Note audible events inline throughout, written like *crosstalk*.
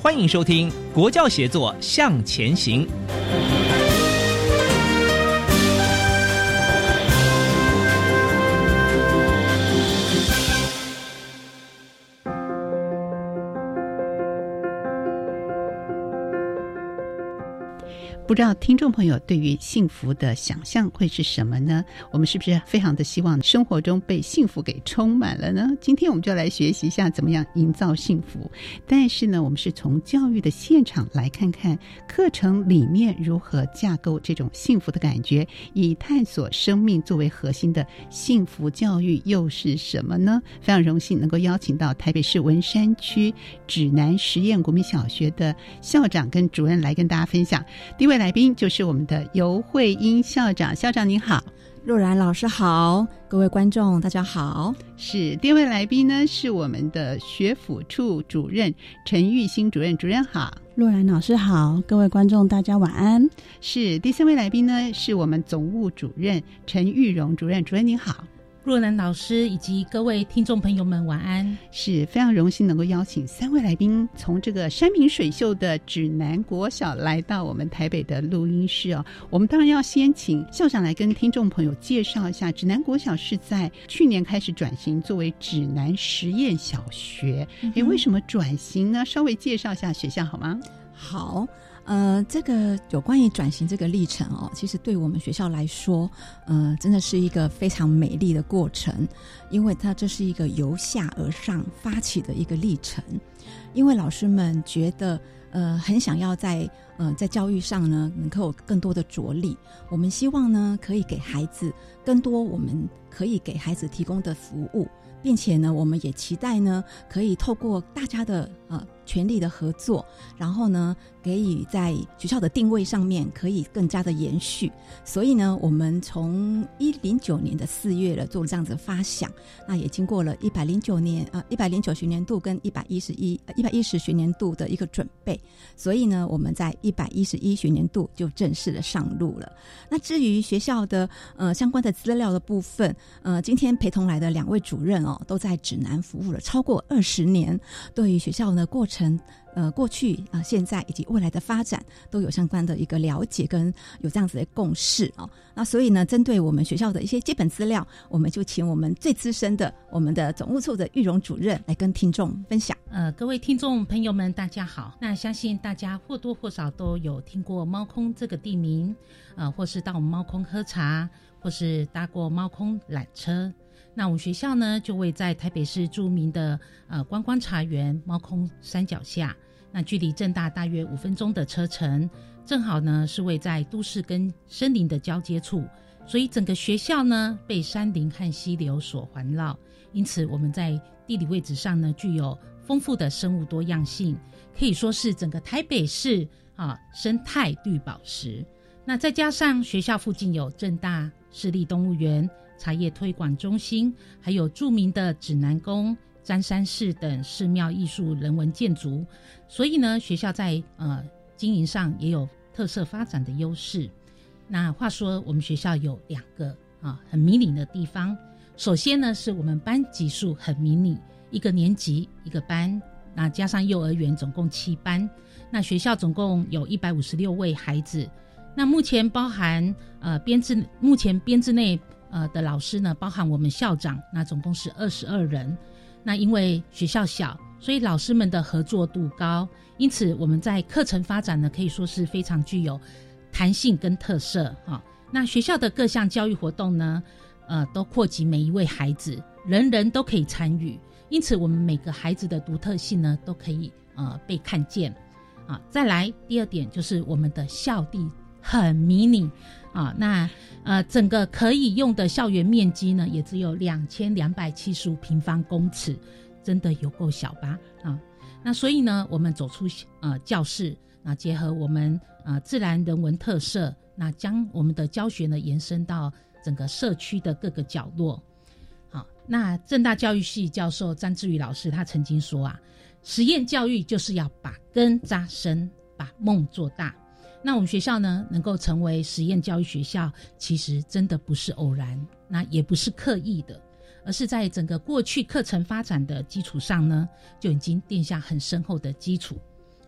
欢迎收听《国教协作向前行》。不知道听众朋友对于幸福的想象会是什么呢？我们是不是非常的希望生活中被幸福给充满了呢？今天我们就来学习一下怎么样营造幸福。但是呢，我们是从教育的现场来看看课程里面如何架构这种幸福的感觉，以探索生命作为核心的幸福教育又是什么呢？非常荣幸能够邀请到台北市文山区指南实验国民小学的校长跟主任来跟大家分享。第一位。来宾就是我们的尤慧英校长，校长您好，若然老师好，各位观众大家好。是第二位来宾呢，是我们的学府处主任陈玉兴主任，主任好，若然老师好，各位观众大家晚安。是第三位来宾呢，是我们总务主任陈玉荣主任，主任您好。若兰老师以及各位听众朋友们，晚安！是非常荣幸能够邀请三位来宾从这个山明水秀的指南国小来到我们台北的录音室哦。我们当然要先请校长来跟听众朋友介绍一下，指南国小是在去年开始转型作为指南实验小学。哎，为什么转型呢？稍微介绍一下学校好吗？好。呃，这个有关于转型这个历程哦，其实对我们学校来说，呃，真的是一个非常美丽的过程，因为它这是一个由下而上发起的一个历程，因为老师们觉得，呃，很想要在呃在教育上呢，能够有更多的着力，我们希望呢，可以给孩子更多我们可以给孩子提供的服务，并且呢，我们也期待呢，可以透过大家的呃。全力的合作，然后呢，给予在学校的定位上面可以更加的延续。所以呢，我们从一零九年的四月了做了这样子的发想，那也经过了一百零九年啊，一百零九学年度跟一百一十一一百一十学年度的一个准备。所以呢，我们在一百一十一学年度就正式的上路了。那至于学校的呃相关的资料的部分，呃，今天陪同来的两位主任哦，都在指南服务了超过二十年，对于学校的过程。成呃，过去啊，现在以及未来的发展都有相关的一个了解，跟有这样子的共识啊。那所以呢，针对我们学校的一些基本资料，我们就请我们最资深的我们的总务处的玉荣主任来跟听众分享。呃，各位听众朋友们，大家好。那相信大家或多或少都有听过猫空这个地名，呃，或是到我们猫空喝茶，或是搭过猫空缆车。那我们学校呢，就位在台北市著名的呃观光茶园猫空山脚下，那距离正大大约五分钟的车程，正好呢是位在都市跟森林的交接处，所以整个学校呢被山林和溪流所环绕，因此我们在地理位置上呢具有丰富的生物多样性，可以说是整个台北市啊生态绿宝石。那再加上学校附近有正大市立动物园。茶叶推广中心，还有著名的指南宫、詹山寺等寺庙艺术人文建筑，所以呢，学校在呃经营上也有特色发展的优势。那话说，我们学校有两个啊很迷你的地方。首先呢，是我们班级数很迷你，一个年级一个班，那加上幼儿园总共七班，那学校总共有一百五十六位孩子。那目前包含呃编制，目前编制内呃的老师呢，包含我们校长，那总共是二十二人。那因为学校小，所以老师们的合作度高，因此我们在课程发展呢，可以说是非常具有弹性跟特色哈。那学校的各项教育活动呢，呃，都扩及每一位孩子，人人都可以参与，因此我们每个孩子的独特性呢，都可以呃被看见。啊，再来第二点就是我们的校地很迷你啊，那呃整个可以用的校园面积呢，也只有两千两百七十五平方公尺，真的有够小吧？啊，那所以呢，我们走出呃教室，那结合我们啊自然人文特色，那将我们的教学呢延伸到整个社区的各个角落。好，那正大教育系教授张志宇老师他曾经说啊。实验教育就是要把根扎深，把梦做大。那我们学校呢，能够成为实验教育学校，其实真的不是偶然，那也不是刻意的，而是在整个过去课程发展的基础上呢，就已经奠下很深厚的基础。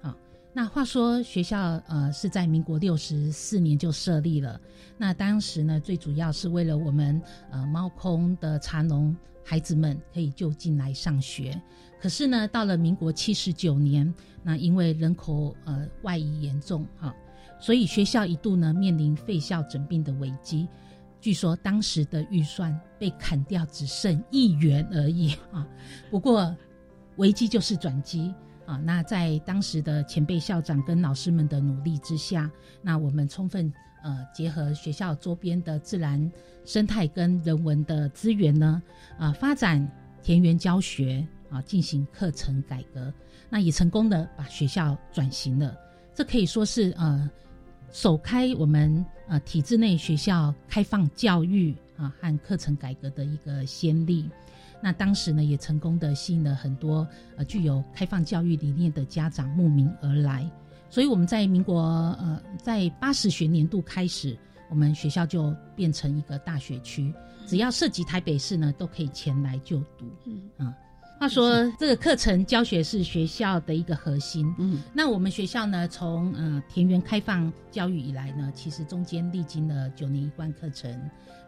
啊，那话说学校呃是在民国六十四年就设立了，那当时呢，最主要是为了我们呃猫空的茶农孩子们可以就近来上学。可是呢，到了民国七十九年，那因为人口呃外移严重哈，所以学校一度呢面临废校整并的危机。据说当时的预算被砍掉只剩一元而已 *laughs* 啊。不过危机就是转机啊。那在当时的前辈校长跟老师们的努力之下，那我们充分呃结合学校周边的自然生态跟人文的资源呢，啊发展田园教学。啊，进行课程改革，那也成功的把学校转型了。这可以说是呃，首开我们呃体制内学校开放教育啊和课程改革的一个先例。那当时呢，也成功的吸引了很多呃具有开放教育理念的家长慕名而来。所以我们在民国呃在八十学年度开始，我们学校就变成一个大学区，只要涉及台北市呢，都可以前来就读。嗯啊。话说，这个课程教学是学校的一个核心。嗯，那我们学校呢，从呃田园开放教育以来呢，其实中间历经了九年一贯课程，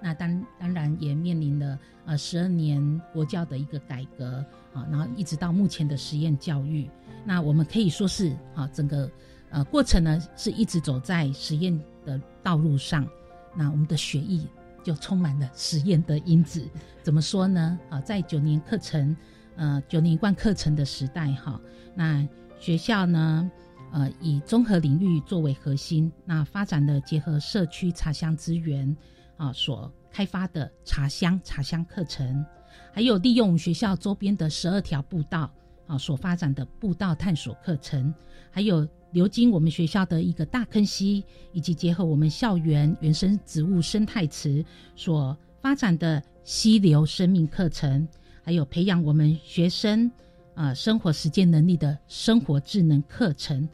那当当然也面临了呃十二年国教的一个改革啊，然后一直到目前的实验教育。那我们可以说是啊，整个呃过程呢是一直走在实验的道路上。那我们的学艺就充满了实验的因子。怎么说呢？啊，在九年课程。呃，九年一贯课程的时代哈，那学校呢，呃，以综合领域作为核心，那发展的结合社区茶香资源啊，所开发的茶香茶香课程，还有利用学校周边的十二条步道啊，所发展的步道探索课程，还有流经我们学校的一个大坑溪，以及结合我们校园原生植物生态池所发展的溪流生命课程。还有培养我们学生啊生活实践能力的生活智能课程，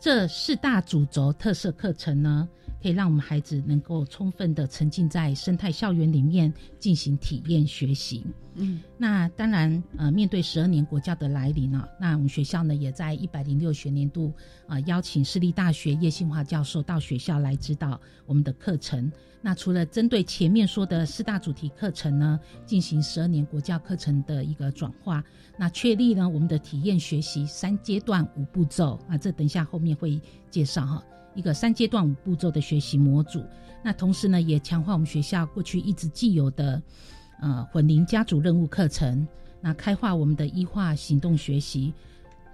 这四大主轴特色课程呢，可以让我们孩子能够充分的沉浸在生态校园里面进行体验学习。嗯，那当然，呃，面对十二年国教的来临呢，那我们学校呢也在一百零六学年度啊邀请私立大学叶兴华教授到学校来指导我们的课程。那除了针对前面说的四大主题课程呢，进行十二年国教课程的一个转化，那确立呢我们的体验学习三阶段五步骤啊，这等一下后面会介绍哈，一个三阶段五步骤的学习模组。那同时呢，也强化我们学校过去一直既有的呃混龄家族任务课程，那开化我们的医化行动学习，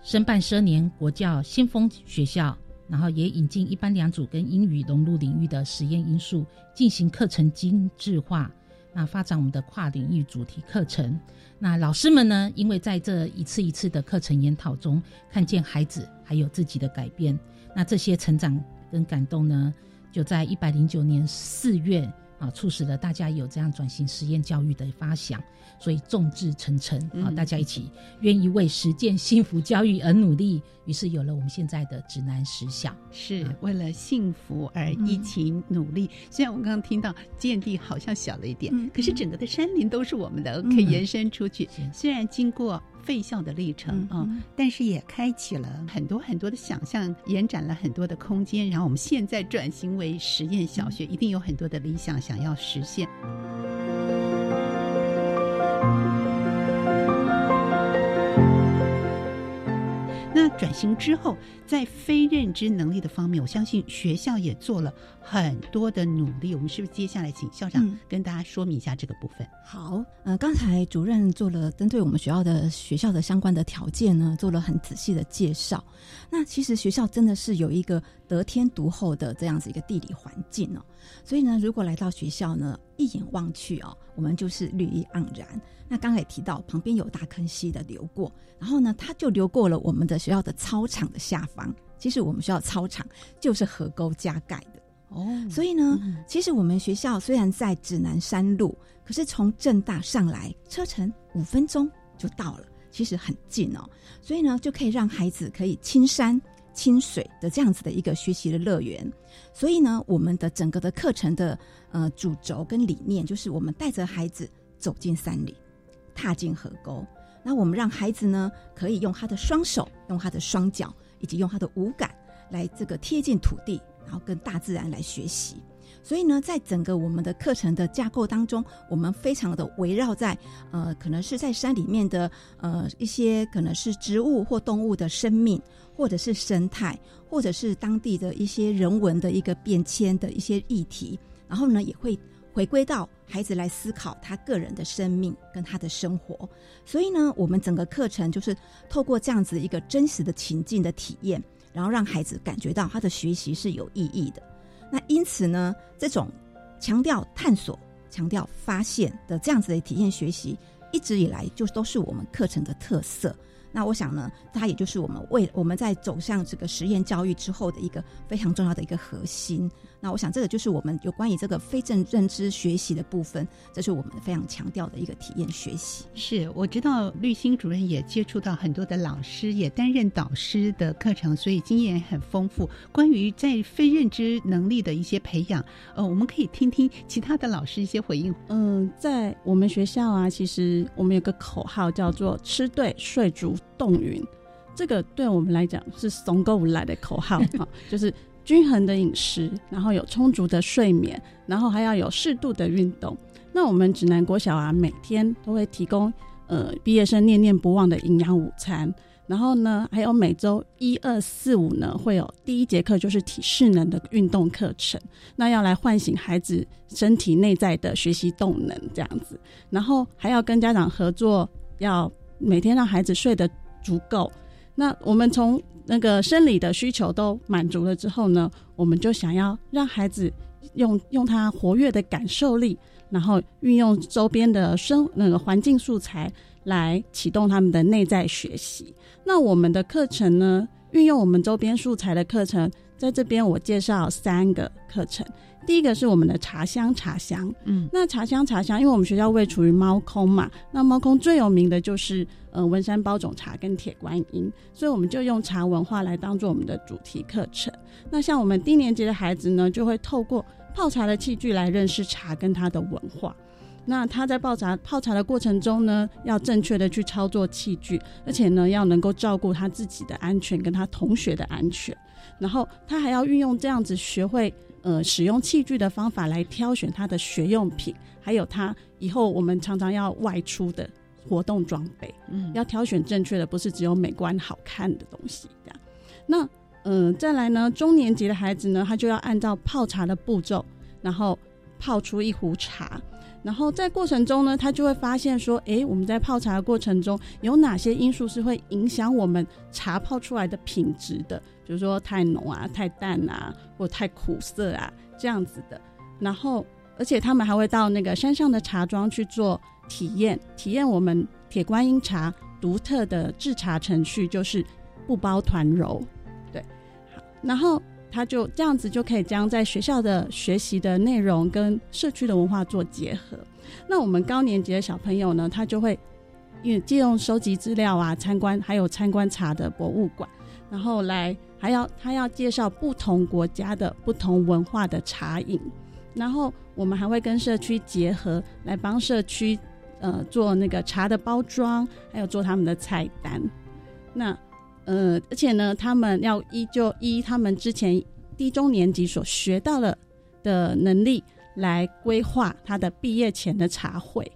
申办十年国教先锋学校。然后也引进一般两组跟英语融入领域的实验因素，进行课程精致化，那发展我们的跨领域主题课程。那老师们呢，因为在这一次一次的课程研讨中，看见孩子还有自己的改变，那这些成长跟感动呢，就在一百零九年四月。啊，促使了大家有这样转型实验教育的发想，所以众志成城啊，大家一起愿意为实践幸福教育而努力，于是有了我们现在的指南实小，是为了幸福而一起努力。虽然我们刚刚听到见地好像小了一点，可是整个的山林都是我们的，可以延伸出去。虽然经过废校的历程啊、嗯但是也开启了很多很多的想象，延展了很多的空间。然后我们现在转型为实验小学，一定有很多的理想想要实现。那转型之后，在非认知能力的方面，我相信学校也做了很多的努力。我们是不是接下来请校长嗯跟大家说明一下这个部分？好，呃，刚才主任做了针对我们学校的学校的相关的条件呢，做了很仔细的介绍。那其实学校真的是有一个得天独厚的这样子一个地理环境哦，所以呢，如果来到学校呢，一眼望去哦，我们就是绿意盎然。那刚才也提到旁边有大坑溪的流过，然后呢，它就流过了我们的学校的操场的下方。其实我们学校操场就是河沟加盖的。哦所以呢，其实我们学校虽然在指南山路，可是从正大上来车程五分钟就到了，其实很近哦。所以呢，就可以让孩子可以亲山亲水的这样子的一个学习的乐园。所以呢，我们的整个的课程的呃主轴跟理念，就是我们带着孩子走进山里，踏进河沟。那我们让孩子呢，可以用他的双手、用他的双脚，以及用他的五感来这个贴近土地，然后跟大自然来学习。所以呢，在整个我们的课程的架构当中，我们非常的围绕在呃，可能是在山里面的呃一些可能是植物或动物的生命，或者是生态，或者是当地的一些人文的一个变迁的一些议题，然后呢，也会回归到孩子来思考他个人的生命跟他的生活。所以呢，我们整个课程就是透过这样子一个真实的情境的体验，然后让孩子感觉到他的学习是有意义的。那因此呢，这种强调探索、强调发现的这样子的体验学习，一直以来就都是我们课程的特色。那我想呢，它也就是我们为我们在走向这个实验教育之后的一个非常重要的一个核心。那我想这个就是我们有关于这个非正认知学习的部分，这是我们非常强调的一个体验学习。是，我知道绿心主任也接触到很多的老师，也担任导师的课程，所以经验很丰富。关于在非认知能力的一些培养，呃，我们可以听听其他的老师一些回应。嗯，在我们学校啊，其实我们有个口号叫做“吃对、睡足、动匀”，这个对我们来讲是怂够来的口号啊，*laughs* 就是均衡的饮食，然后有充足的睡眠，然后还要有适度的运动。那我们指南国小啊，每天都会提供呃毕业生念念不忘的营养午餐。然后呢，还有每周一二四五呢，会有第一节课就是体适能的运动课程，那要来唤醒孩子身体内在的学习动能这样子。然后还要跟家长合作，要每天让孩子睡得足够。那我们从那个生理的需求都满足了之后呢，我们就想要让孩子用用他活跃的感受力，然后运用周边的生那个环境素材来启动他们的内在学习。那我们的课程呢，运用我们周边素材的课程，在这边我介绍三个课程。第一个是我们的茶香茶香，嗯，那茶香茶香，因为我们学校位处于猫空嘛，那猫空最有名的就是呃文山包种茶跟铁观音，所以我们就用茶文化来当做我们的主题课程。那像我们低年级的孩子呢，就会透过泡茶的器具来认识茶跟它的文化。那他在泡茶泡茶的过程中呢，要正确的去操作器具，而且呢，要能够照顾他自己的安全跟他同学的安全。然后他还要运用这样子学会呃使用器具的方法来挑选他的学用品，还有他以后我们常常要外出的活动装备，嗯要挑选正确的，不是只有美观好看的东西这样。那嗯、呃再来呢，中年级的孩子呢，他就要按照泡茶的步骤，然后泡出一壶茶。然后在过程中呢，他就会发现说，诶，我们在泡茶的过程中有哪些因素是会影响我们茶泡出来的品质的，比如说太浓啊、太淡啊，或太苦涩啊这样子的。然后，而且他们还会到那个山上的茶庄去做体验，体验我们铁观音茶独特的制茶程序，就是不包团揉。对，好，然后。他就这样子就可以将在学校的学习的内容跟社区的文化做结合。那我们高年级的小朋友呢，他就会因为借用收集资料啊，参观还有参观茶的博物馆，然后来还要他要介绍不同国家的不同文化的茶饮，然后我们还会跟社区结合，来帮社区呃做那个茶的包装，还有做他们的菜单。那呃，而且呢，他们要依就依他们之前低中年级所学到了的能力来规划他的毕业前的茶会，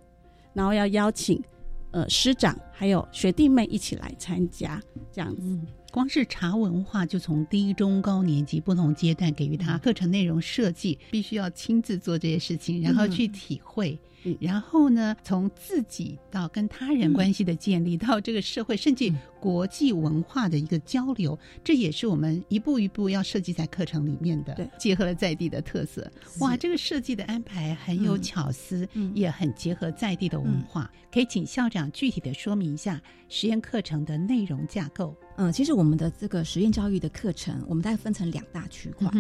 然后要邀请呃师长还有学弟妹一起来参加，这样子。光是茶文化，就从低、中、高年级不同阶段给予他课程内容设计，必须要亲自做这些事情，然后去体会。然后呢，从自己到跟他人关系的建立，到这个社会甚至国际文化的一个交流，这也是我们一步一步要设计在课程里面的。对，结合了在地的特色。哇，这个设计的安排很有巧思，也很结合在地的文化。可以请校长具体的说明一下实验课程的内容架构。嗯，其实我们的这个实验教育的课程，我们大概分成两大区块。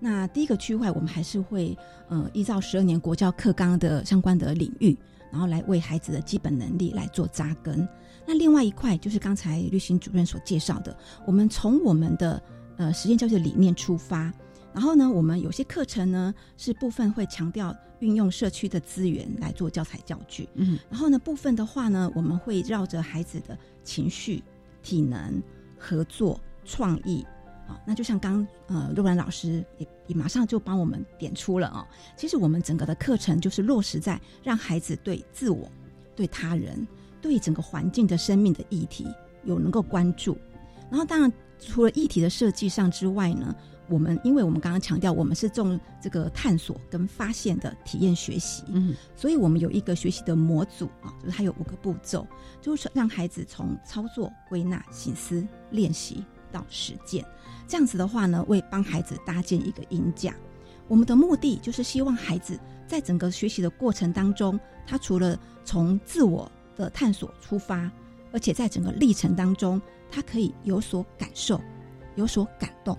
那第一个区块，我们还是会呃依照十二年国教课纲的相关的领域，然后来为孩子的基本能力来做扎根。那另外一块就是刚才律行主任所介绍的，我们从我们的呃实验教育的理念出发，然后呢，我们有些课程呢是部分会强调运用社区的资源来做教材教具，嗯，然后呢部分的话呢，我们会绕着孩子的情绪、体能、合作、创意。好，那就像刚呃，若然老师也也马上就帮我们点出了哦。其实我们整个的课程就是落实在让孩子对自我、对他人、对整个环境的生命的议题有能够关注。然后，当然除了议题的设计上之外呢，我们因为我们刚刚强调我们是重这个探索跟发现的体验学习，嗯，所以我们有一个学习的模组啊，就是它有五个步骤，就是让孩子从操作、归纳、醒思、练习到实践。这样子的话呢，为帮孩子搭建一个音架。我们的目的就是希望孩子在整个学习的过程当中，他除了从自我的探索出发，而且在整个历程当中，他可以有所感受、有所感动，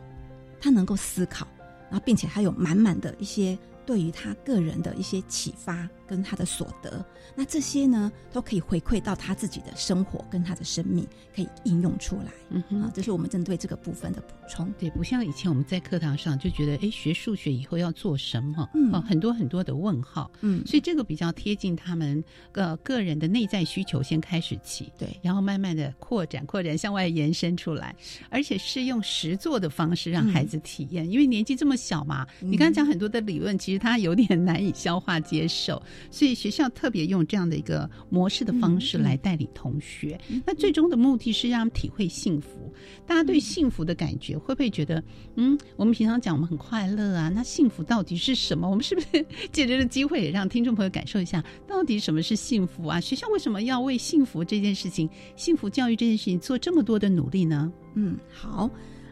他能够思考，然后并且还有满满的一些。对于他个人的一些启发跟他的所得，那这些呢都可以回馈到他自己的生活跟他的生命，可以应用出来。嗯哼，这是我们针对这个部分的补充。对，不像以前我们在课堂上就觉得，哎，学数学以后要做什么？嗯，很多很多的问号。嗯，所以这个比较贴近他们个个人的内在需求，先开始起，对，然后慢慢的扩展、扩展向外延伸出来，而且是用实做的方式让孩子体验，因为年纪这么小嘛。你刚刚讲很多的理论，其实。他有点难以消化接受，所以学校特别用这样的一个模式的方式来带领同学。那最终的目的是让他们体会幸福。大家对幸福的感觉会不会觉得，嗯，我们平常讲我们很快乐啊，那幸福到底是什么？我们是不是借这个机会也让听众朋友感受一下，到底什么是幸福啊？学校为什么要为幸福这件事情、幸福教育这件事情做这么多的努力呢？嗯，好，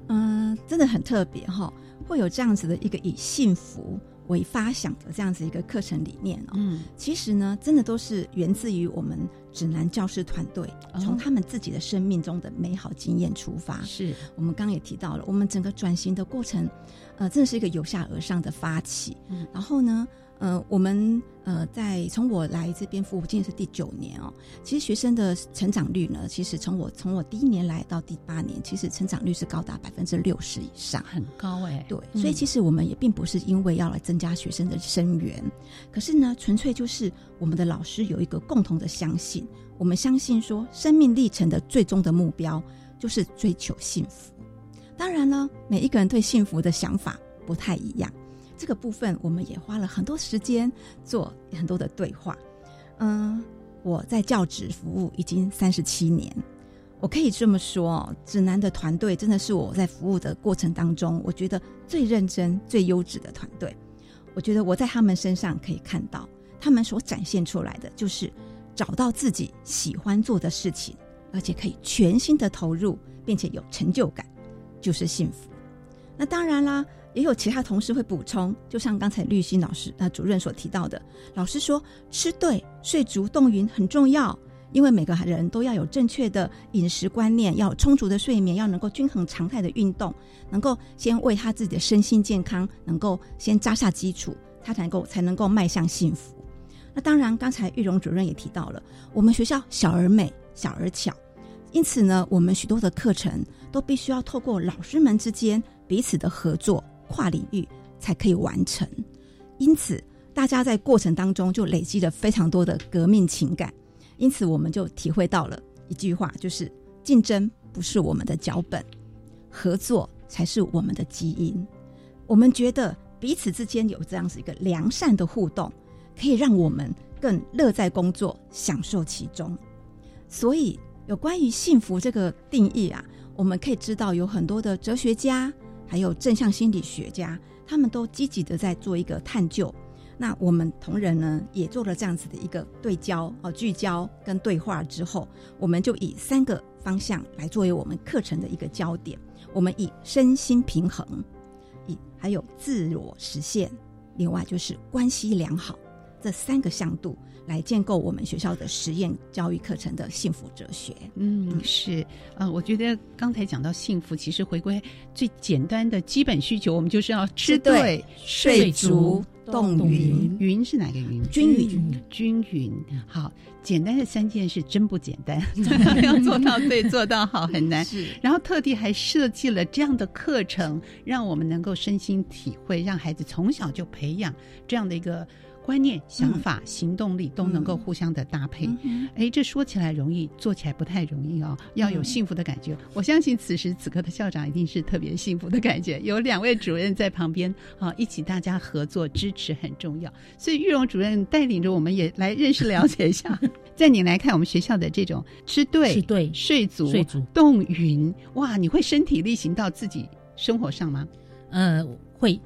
嗯，真的很特别哈，会有这样子的一个以幸福。为发想的这样子一个课程理念哦，嗯，其实呢，真的都是源自于我们指南教师团队，从他们自己的生命中的美好经验出发。是我们刚刚也提到了，我们整个转型的过程，呃，真的是一个由下而上的发起。嗯，然后呢？呃，我们呃，在从我来这边服务，今年是第九年哦。其实学生的成长率呢，其实从我从我第一年来到第八年，其实成长率是高达百分之六十以上，很高哎。对，所以其实我们也并不是因为要来增加学生的生源，可是呢，纯粹就是我们的老师有一个共同的相信，我们相信说，生命历程的最终的目标就是追求幸福。当然呢，每一个人对幸福的想法不太一样。这个部分我们也花了很多时间做很多的对话。嗯，我在教职服务已经三十七年，我可以这么说，指南的团队真的是我在服务的过程当中，我觉得最认真、最优质的团队。我觉得我在他们身上可以看到，他们所展现出来的就是找到自己喜欢做的事情，而且可以全心的投入，并且有成就感，就是幸福。那当然啦。也有其他同事会补充，就像刚才绿心老师那主任所提到的，老师说吃对、睡足、动匀很重要，因为每个人都要有正确的饮食观念，要有充足的睡眠，要能够均衡常态的运动，能够先为他自己的身心健康能够先扎下基础，他才能够才能够迈向幸福。那当然，刚才玉荣主任也提到了，我们学校小而美，小而巧，因此呢，我们许多的课程都必须要透过老师们之间彼此的合作。跨领域才可以完成，因此大家在过程当中就累积了非常多的革命情感。因此我们就体会到了一句话，就是竞争不是我们的脚本，合作才是我们的基因。我们觉得彼此之间有这样子一个良善的互动，可以让我们更乐在工作，享受其中。所以，有关于幸福这个定义啊，我们可以知道有很多的哲学家，还有正向心理学家，他们都积极的在做一个探究。那我们同仁呢，也做了这样子的一个对焦、哦聚焦跟对话之后，我们就以三个方向来作为我们课程的一个焦点。我们以身心平衡。以还有自我实现，另外就是关系良好，这三个向度来建构我们学校的实验教育课程的幸福哲学。嗯，是啊，我觉得刚才讲到幸福，其实回归最简单的基本需求，我们就是要吃对、睡足。动云，云是哪个云？均匀，均匀。好，简单的三件事真不简单，*laughs* 要做到对，做到好很难。是，然后特地还设计了这样的课程，让我们能够身心体会，让孩子从小就培养这样的一个。观念、想法、行动力都能够互相的搭配，哎，这说起来容易，做起来不太容易哦。要有幸福的感觉，我相信此时此刻的校长一定是特别幸福的感觉。有两位主任在旁边啊，一起大家合作支持很重要。所以玉荣主任带领着我们也来认识了解一下。*laughs* 在你来看，我们学校的这种吃对、吃对、睡足、睡足、动匀，哇，你会身体力行到自己生活上吗？呃。会，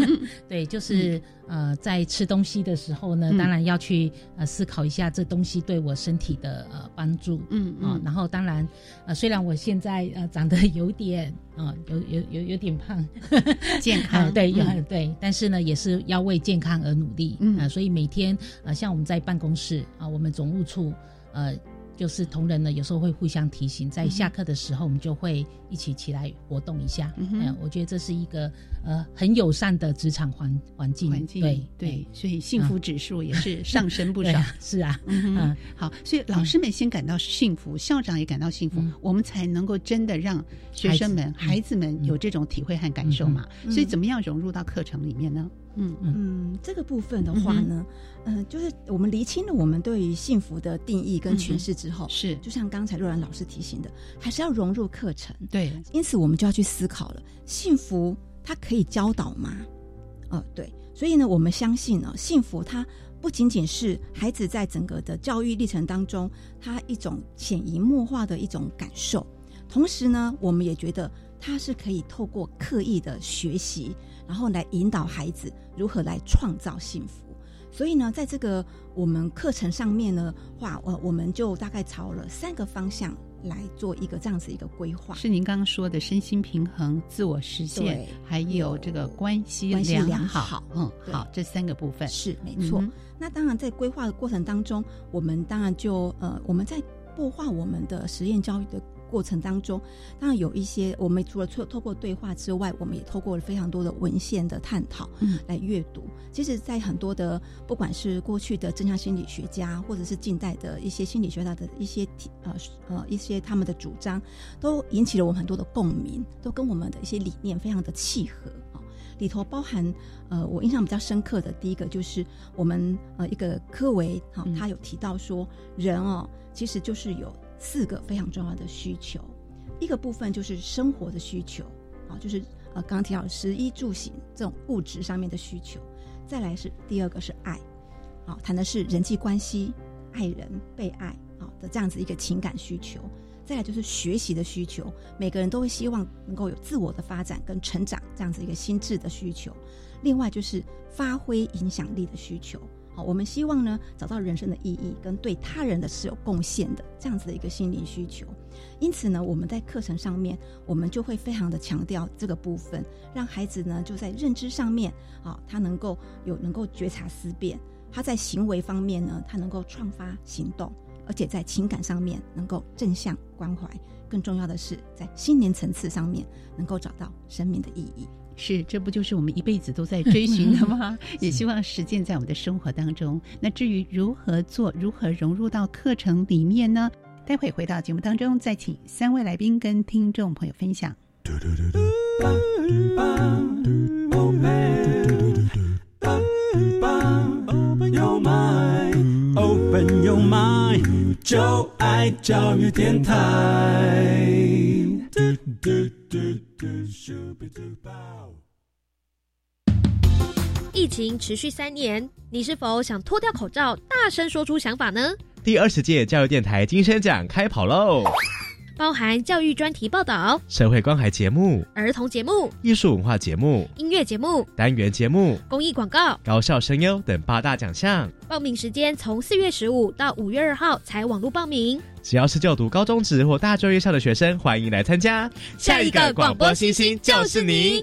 *laughs* 对，就是呃，在吃东西的时候呢，当然要去呃思考一下这东西对我身体的呃帮助，嗯啊，然后当然呃，虽然我现在呃长得有点啊，有有有有点胖，*laughs* 健康对，对，但是呢，也是要为健康而努力，嗯，所以每天啊，像我们在办公室啊，我们总务处呃。就是同仁呢，有时候会互相提醒，在下课的时候，我们就会一起起来活动一下。嗯，我觉得这是一个呃很友善的职场环环境。环境对对，所以幸福指数也是上升不少。*laughs* 是啊，嗯，好，所以老师们先感到幸福，校长也感到幸福，我们才能够真的让学生们、孩子们有这种体会和感受嘛。所以，怎么样融入到课程里面呢？嗯。嗯，这个部分的话呢，嗯，就是我们厘清了我们对于幸福的定义跟诠释之后，是。就像刚才若兰老师提醒的，还是要融入课程。对，因此我们就要去思考了，幸福它可以教导吗？呃，对，所以呢，我们相信呢，幸福它不仅仅是孩子在整个的教育历程当中，他一种潜移默化的一种感受，同时呢，我们也觉得它是可以透过刻意的学习。然后来引导孩子如何来创造幸福，所以呢，在这个我们课程上面呢，话我我们就大概朝了三个方向来做一个这样子一个规划。是您刚刚说的身心平衡、自我实现，还有这个关系良好。嗯，好，这三个部分是没错。那当然，在规划的过程当中，我们当然就呃，我们在擘画我们的实验教育的。过程当中，当然有一些我们除了透透过对话之外，我们也透过了非常多的文献的探讨，嗯，来阅读。其实，在很多的不管是过去的正向心理学家，或者是近代的一些心理学家的一些呃呃一些他们的主张，都引起了我们很多的共鸣，都跟我们的一些理念非常的契合啊。里头包含呃，我印象比较深刻的第一个就是我们呃一个科维哈，他有提到说，人哦其实就是有。四个非常重要的需求，一个部分就是生活的需求，啊，就是呃刚刚提到食衣住行这种物质上面的需求，再来是第二个是爱，啊，谈的是人际关系、爱人、被爱啊的这样子一个情感需求，再来就是学习的需求，每个人都会希望能够有自我的发展跟成长这样子一个心智的需求，另外就是发挥影响力的需求。我们希望呢，找到人生的意义跟对他人的是有贡献的这样子的一个心灵需求。因此呢，我们在课程上面，我们就会非常的强调这个部分，让孩子呢就在认知上面啊，他能够有能够觉察思辨；他在行为方面呢，他能够创发行动，而且在情感上面能够正向关怀。更重要的是，在心灵层次上面能够找到生命的意义。是，这不就是我们一辈子都在追 *laughs* 寻的吗？也希望实践在我们的生活当中。那至于如何做，如何融入到课程里面呢？待会回到节目当中，再请三位来宾跟听众朋友分享。爱教育电台。疫情持续三年，你是否想脱掉口罩，大声说出想法呢？第二十届教育电台金声奖开跑喽！包含教育专题报道、社会关怀节目、儿童节目、艺术文化节目、音乐节目、单元节目、公益广告、高校声优等八大奖项。报名时间从四月十五到五月二号才网络报名。只要是就读高中职或大专院校的学生，欢迎来参加。下一个广播星星就是你。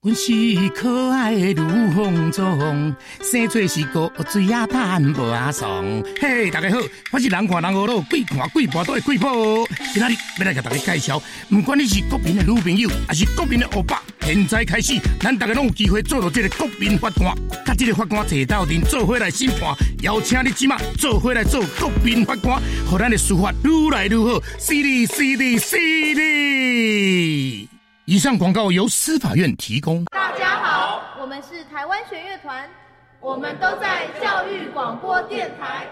阮是可爱的卢凤忠，生做是个水啊盼无阿爽。嘿，大家好，我是人看人恶路，鬼看鬼跋倒的鬼宝。今仔日要来给大家介绍，不管你是国民的女朋友，还是国民的欧巴，现在开始，咱大家拢有机会做到这个国民法官。甲这个法官坐到阵，做伙来审判，邀请你即马做伙来做国民法官，让咱的司法愈来愈好。犀利，犀利，犀利！以上广告由司法院提供。大家好，我们是台湾弦乐团，我们都在教育广播电台。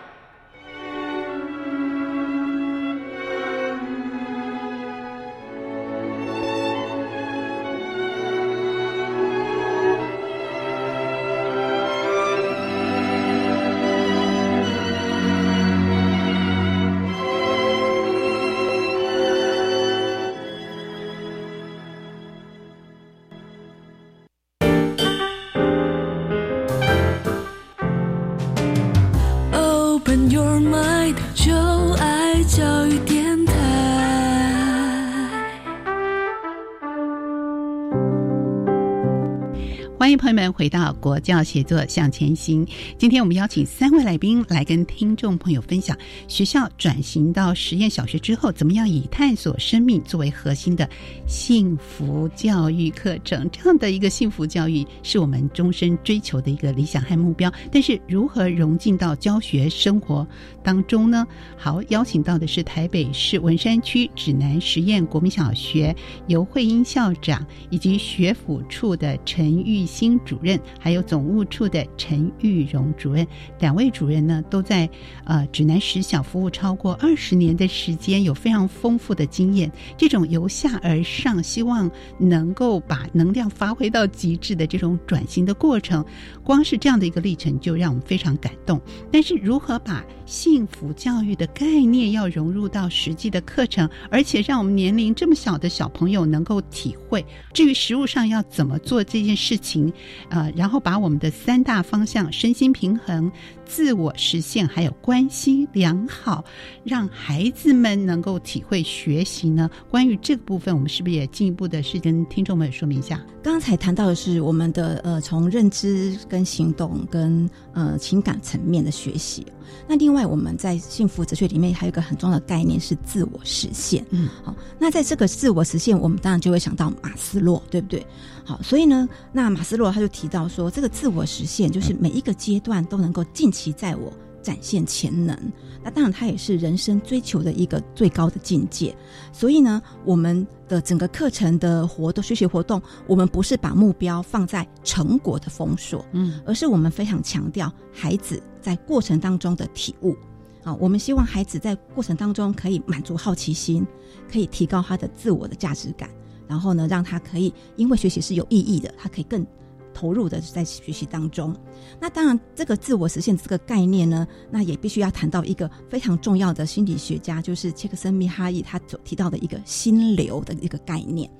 回到国教协作向前行。今天我们邀请三位来宾来跟听众朋友分享学校转型到实验小学之后，怎么样以探索生命作为核心的幸福教育课程。这样的一个幸福教育是我们终身追求的一个理想和目标。但是如何融进到教学生活当中呢？好，邀请到的是台北市文山区指南实验国民小学尤慧英校长以及学府处的陈玉。新主任还有总务处的陈玉荣主任，两位主任呢都在呃指南实小服务超过二十年的时间，有非常丰富的经验。这种由下而上，希望能够把能量发挥到极致的这种转型的过程，光是这样的一个历程就让我们非常感动。但是如何把幸福教育的概念要融入到实际的课程，而且让我们年龄这么小的小朋友能够体会，至于实物上要怎么做这件事情。呃，然后把我们的三大方向：身心平衡、自我实现，还有关系良好，让孩子们能够体会学习呢。关于这个部分，我们是不是也进一步的是跟听众们说明一下？刚才谈到的是我们的呃，从认知跟行动跟呃情感层面的学习。那另外，我们在幸福哲学里面还有一个很重要的概念是自我实现。嗯，好，那在这个自我实现，我们当然就会想到马斯洛，对不对？好，所以呢，那马斯洛他就提到说，这个自我实现就是每一个阶段都能够尽其在我展现潜能。那当然，它也是人生追求的一个最高的境界。所以呢，我们的整个课程的活动、学习活动，我们不是把目标放在成果的封锁，嗯，而是我们非常强调孩子在过程当中的体悟。啊，我们希望孩子在过程当中可以满足好奇心，可以提高他的自我的价值感。然后呢，让他可以因为学习是有意义的，他可以更投入的在学习当中。那当然，这个自我实现这个概念呢，那也必须要谈到一个非常重要的心理学家，就是切克森米哈伊他所提到的一个心流的一个概念。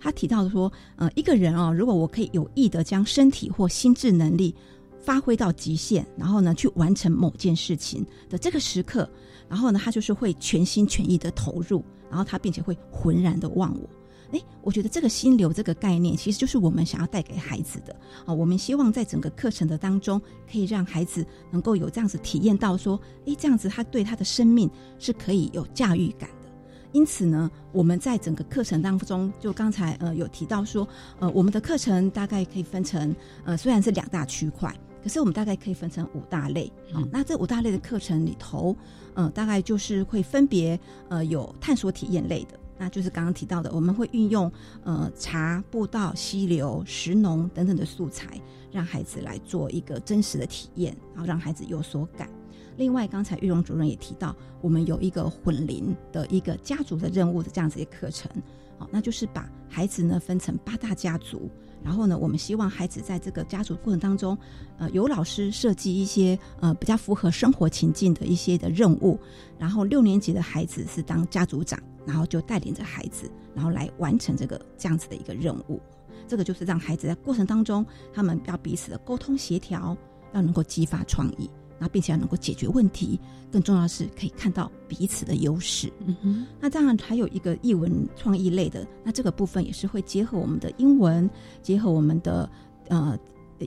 他提到说，呃，一个人哦，如果我可以有意的将身体或心智能力发挥到极限，然后呢，去完成某件事情的这个时刻，然后呢，他就是会全心全意的投入，然后他并且会浑然的忘我。哎，我觉得这个心流这个概念，其实就是我们想要带给孩子的啊。我们希望在整个课程的当中，可以让孩子能够有这样子体验到说，哎，这样子他对他的生命是可以有驾驭感的。因此呢，我们在整个课程当中，就刚才呃有提到说，呃，我们的课程大概可以分成呃虽然是两大区块，可是我们大概可以分成五大类啊。那这五大类的课程里头，呃，大概就是会分别呃有探索体验类的。那就是刚刚提到的，我们会运用呃茶、步道、溪流、石农等等的素材，让孩子来做一个真实的体验，然后让孩子有所感。另外，刚才玉荣主任也提到，我们有一个混龄的一个家族的任务的这样子一个课程，好，那就是把孩子呢分成八大家族，然后呢，我们希望孩子在这个家族过程当中，呃，有老师设计一些呃比较符合生活情境的一些的任务，然后六年级的孩子是当家族长。然后就带领着孩子，然后来完成这个这样子的一个任务。这个就是让孩子在过程当中，他们要彼此的沟通协调，要能够激发创意，那并且要能够解决问题。更重要的是，可以看到彼此的优势。嗯哼。那当然还有一个译文创意类的，那这个部分也是会结合我们的英文，结合我们的呃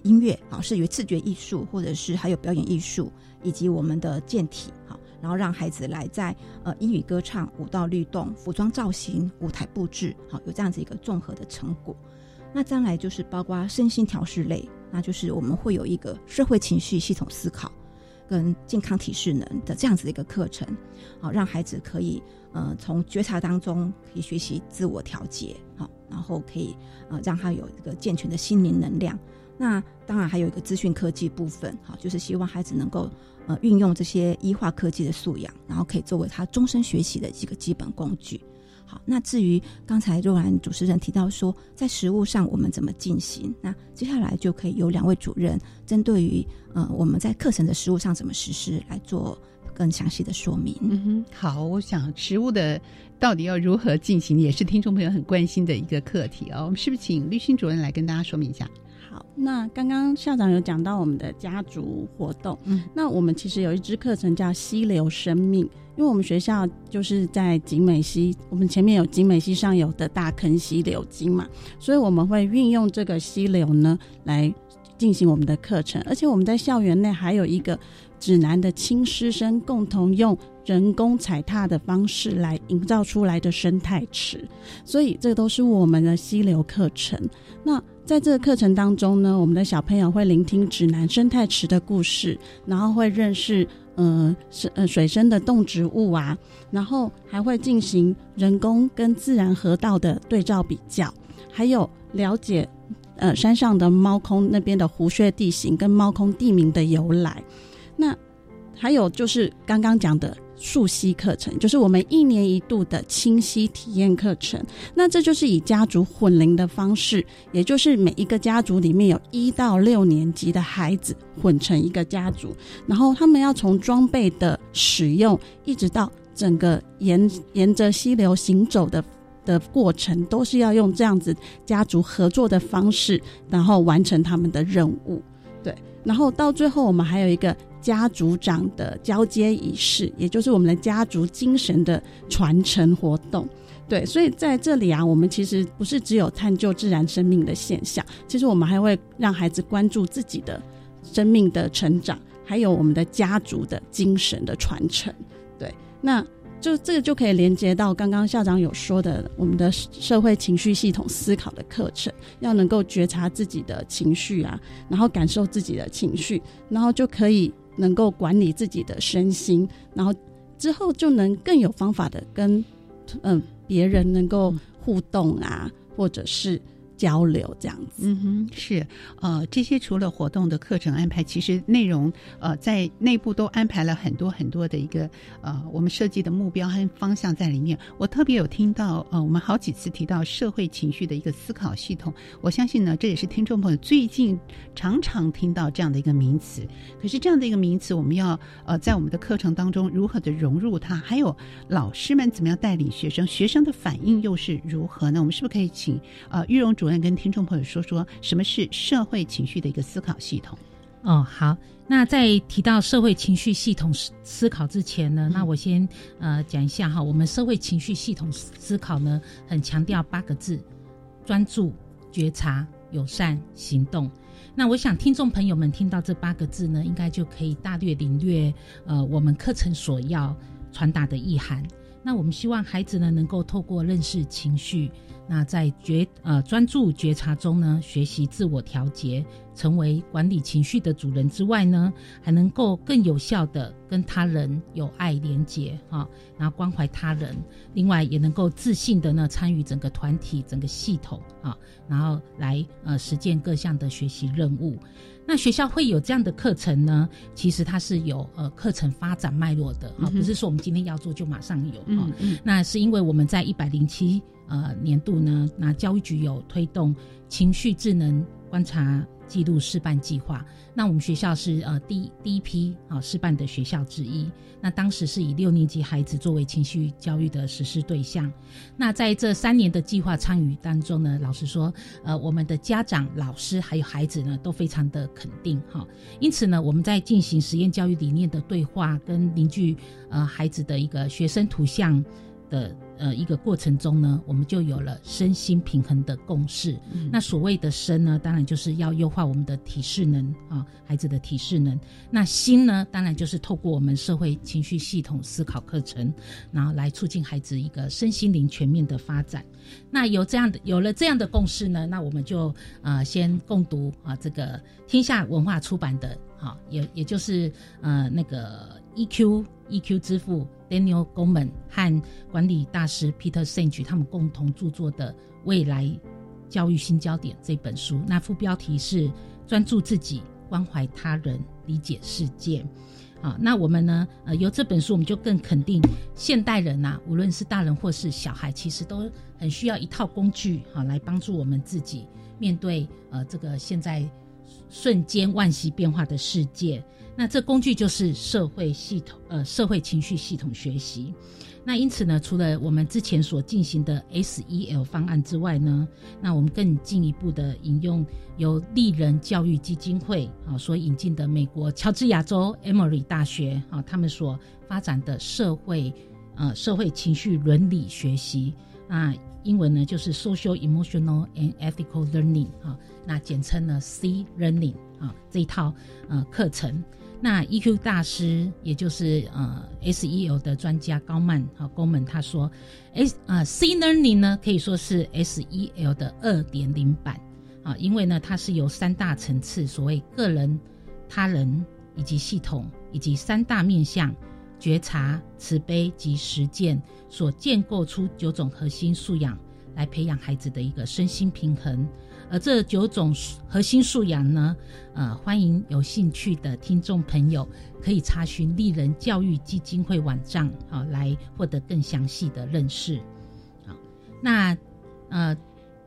音乐，啊，是与视觉艺术，或者是还有表演艺术，以及我们的健体，好。然后让孩子来在呃英语歌唱、舞蹈律动、服装造型、舞台布置，好有这样子一个综合的成果。那将来就是包括身心调试类，那就是我们会有一个社会情绪系统思考跟健康体适能的这样子的一个课程，好让孩子可以呃从觉察当中可以学习自我调节，好然后可以呃让他有一个健全的心灵能量。那当然还有一个资讯科技部分，好就是希望孩子能够。呃，运用这些医化科技的素养，然后可以作为他终身学习的一个基本工具。好，那至于刚才若兰主持人提到说，在实物上我们怎么进行？那接下来就可以由两位主任针对于呃我们在课程的实物上怎么实施来做更详细的说明。嗯哼，好，我想实物的到底要如何进行，也是听众朋友很关心的一个课题哦。我们是不是请绿心主任来跟大家说明一下？好，那刚刚校长有讲到我们的家族活动，嗯，那我们其实有一支课程叫溪流生命，因为我们学校就是在景美溪，我们前面有景美溪上游的大坑溪流经嘛，所以我们会运用这个溪流呢来进行我们的课程，而且我们在校园内还有一个指南的亲师生共同用人工踩踏的方式来营造出来的生态池，所以这都是我们的溪流课程。那在这个课程当中呢，我们的小朋友会聆听指南生态池的故事，然后会认识呃水呃水生的动植物啊，然后还会进行人工跟自然河道的对照比较，还有了解呃山上的猫空那边的湖穴地形跟猫空地名的由来。那还有就是刚刚讲的。溯溪课程就是我们一年一度的清溪体验课程，那这就是以家族混龄的方式，也就是每一个家族里面有一到六年级的孩子混成一个家族，然后他们要从装备的使用，一直到整个沿沿着溪流行走的的过程，都是要用这样子家族合作的方式，然后完成他们的任务。对，然后到最后我们还有一个。家族长的交接仪式，也就是我们的家族精神的传承活动。对，所以在这里啊，我们其实不是只有探究自然生命的现象，其实我们还会让孩子关注自己的生命的成长，还有我们的家族的精神的传承。对，那就这个就可以连接到刚刚校长有说的，我们的社会情绪系统思考的课程，要能够觉察自己的情绪啊，然后感受自己的情绪，然后就可以。能够管理自己的身心，然后之后就能更有方法的跟嗯别人能够互动啊，或者是。交流这样子，嗯哼，是，呃，这些除了活动的课程安排，其实内容呃在内部都安排了很多很多的一个呃我们设计的目标和方向在里面。我特别有听到呃我们好几次提到社会情绪的一个思考系统，我相信呢这也是听众朋友最近常常听到这样的一个名词。可是这样的一个名词，我们要呃在我们的课程当中如何的融入它，还有老师们怎么样带领学生，学生的反应又是如何呢？我们是不是可以请呃玉荣主跟听众朋友说说什么是社会情绪的一个思考系统？哦，好。那在提到社会情绪系统思思考之前呢，那我先呃讲一下哈，我们社会情绪系统思考呢，很强调八个字：专注、觉察、友善、行动。那我想听众朋友们听到这八个字呢，应该就可以大略领略呃我们课程所要传达的意涵。那我们希望孩子呢，能够透过认识情绪。那在觉呃专注觉察中呢，学习自我调节，成为管理情绪的主人之外呢，还能够更有效的跟他人有爱连结哈，然后关怀他人，另外也能够自信的呢参与整个团体整个系统啊，然后来呃实践各项的学习任务。那学校会有这样的课程呢？其实它是有呃课程发展脉络的啊，不是说我们今天要做就马上有啊。那是因为我们在一百零七呃年度呢，那教育局有推动情绪智能观察。记录示范计划，那我们学校是呃第第一批啊示范的学校之一。那当时是以六年级孩子作为情绪教育的实施对象。那在这三年的计划参与当中呢，老实说，呃，我们的家长、老师还有孩子呢，都非常的肯定哈。因此呢，我们在进行实验教育理念的对话跟凝聚呃孩子的一个学生图像的。呃，一个过程中呢，我们就有了身心平衡的共识。那所谓的身呢，当然就是要优化我们的体适能啊，孩子的体适能。那心呢，当然就是透过我们社会情绪系统思考课程，然后来促进孩子一个身心灵全面的发展。那有这样的有了这样的共识呢，那我们就呃先共读啊这个天下文化出版的啊，也也就是呃那个 EQ EQ 之父。Daniel Goleman 和管理大师 Peter Senge 他们共同著作的《未来教育新焦点》这本书，那副标题是“专注自己，关怀他人，理解世界”。好，那我们呢？呃，由这本书，我们就更肯定，现代人呐，无论是大人或是小孩，其实都很需要一套工具，好，来帮助我们自己面对呃这个现在瞬间万息变化的世界。那这工具就是社会系统，呃，社会情绪系统学习。那因此呢，除了我们之前所进行的 SEL 方案之外呢，那我们更进一步的引用由立人教育基金会啊所引进的美国乔治亚州 Emory 大学啊他们所发展的社会呃社会情绪伦理学习，啊英文呢就是 Social Emotional and Ethical Learning 啊，那简称呢 C Learning 啊这一套呃课程。那 EQ 大师，也就是呃 SEL 的专家高曼啊高曼他说，S 啊 C Learning 呢可以说是 SEL 的二点零版啊，因为呢它是由三大层次，所谓个人、他人以及系统，以及三大面向觉察、慈悲及实践所建构出九种核心素养，来培养孩子的一个身心平衡。而这九种核心素养呢，呃，欢迎有兴趣的听众朋友可以查询丽人教育基金会网站，好来获得更详细的认识。好，那呃，